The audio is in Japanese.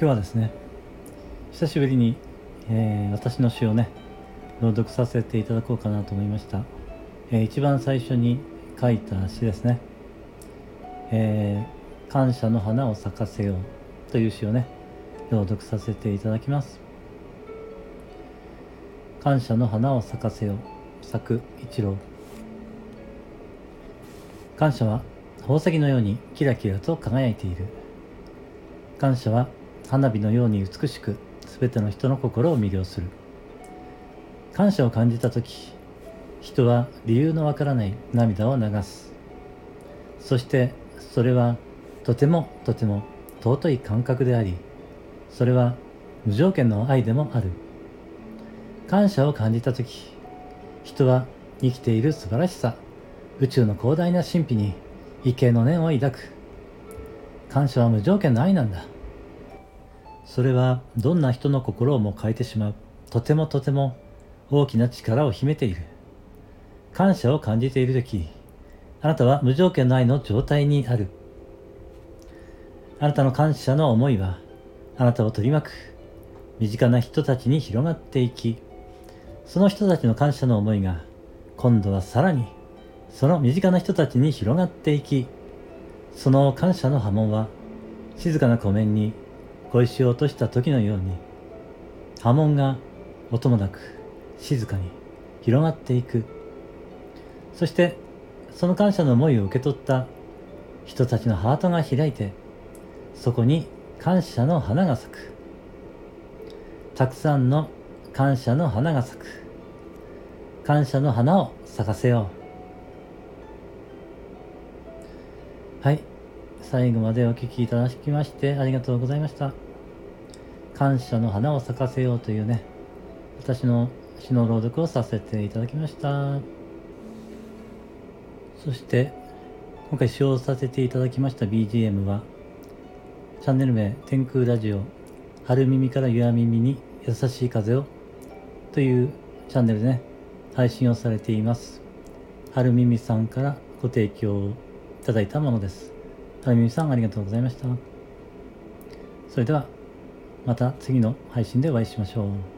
今日はですね久しぶりに、えー、私の詩をね朗読させていただこうかなと思いました、えー、一番最初に書いた詩ですね、えー、感謝の花を咲かせようという詩をね朗読させていただきます。感謝の花を咲かせよう作一郎。感謝は宝石のようにキラキラと輝いている。感謝は花火のように美しく全ての人の心を魅了する。感謝を感じた時人は理由のわからない涙を流す。そしてそれはとてもとても尊い感覚でありそれは無条件の愛でもある。感謝を感じた時人は生きている素晴らしさ宇宙の広大な神秘に畏敬の念を抱く。感謝は無条件の愛なんだ。それはどんな人の心をも変えてしまう。とてもとても大きな力を秘めている。感謝を感じている時あなたは無条件の愛の状態にある。あなたの感謝の思いはあなたを取り巻く身近な人たちに広がっていきその人たちの感謝の思いが今度はさらにその身近な人たちに広がっていきその感謝の波紋は静かな湖面に小石を落とした時のように波紋が音もなく静かに広がっていく。そしてその感謝の思いを受け取った人たちのハートが開いてそこに感謝の花が咲く。たくさんの感謝の花が咲く。感謝の花を咲かせよう。はい。最後までお聴きいただきましてありがとうございました感謝の花を咲かせようというね私の詩の朗読をさせていただきましたそして今回使用させていただきました BGM はチャンネル名天空ラジオ春耳から夕耳に優しい風をというチャンネルでね、配信をされています。はるみみさんからご提供いただいたものです。はるみみさんありがとうございました。それでは、また次の配信でお会いしましょう。